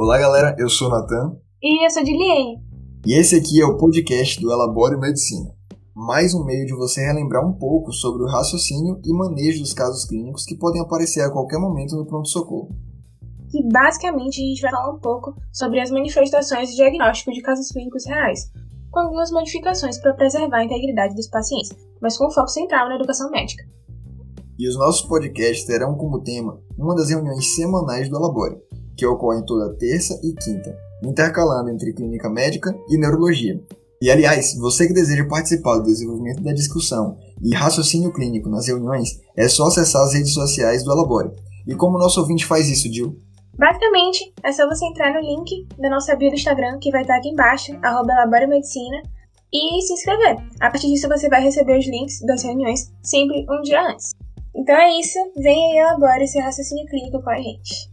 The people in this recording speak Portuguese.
Olá, galera, eu sou o Natan. E eu sou a Diliene. E esse aqui é o podcast do Elabore Medicina. Mais um meio de você relembrar um pouco sobre o raciocínio e manejo dos casos clínicos que podem aparecer a qualquer momento no pronto-socorro. E basicamente a gente vai falar um pouco sobre as manifestações e diagnóstico de casos clínicos reais, com algumas modificações para preservar a integridade dos pacientes, mas com foco central na educação médica. E os nossos podcasts terão como tema uma das reuniões semanais do Elabore, que ocorrem toda terça e quinta, intercalando entre clínica médica e neurologia. E aliás, você que deseja participar do desenvolvimento da discussão e raciocínio clínico nas reuniões, é só acessar as redes sociais do Elabore. E como o nosso ouvinte faz isso, Dil? Basicamente, é só você entrar no link da nossa bio do Instagram, que vai estar aqui embaixo, arroba Medicina, e se inscrever. A partir disso, você vai receber os links das reuniões sempre um dia antes. Então é isso, vem aí elaborar esse raciocínio clínico com a gente.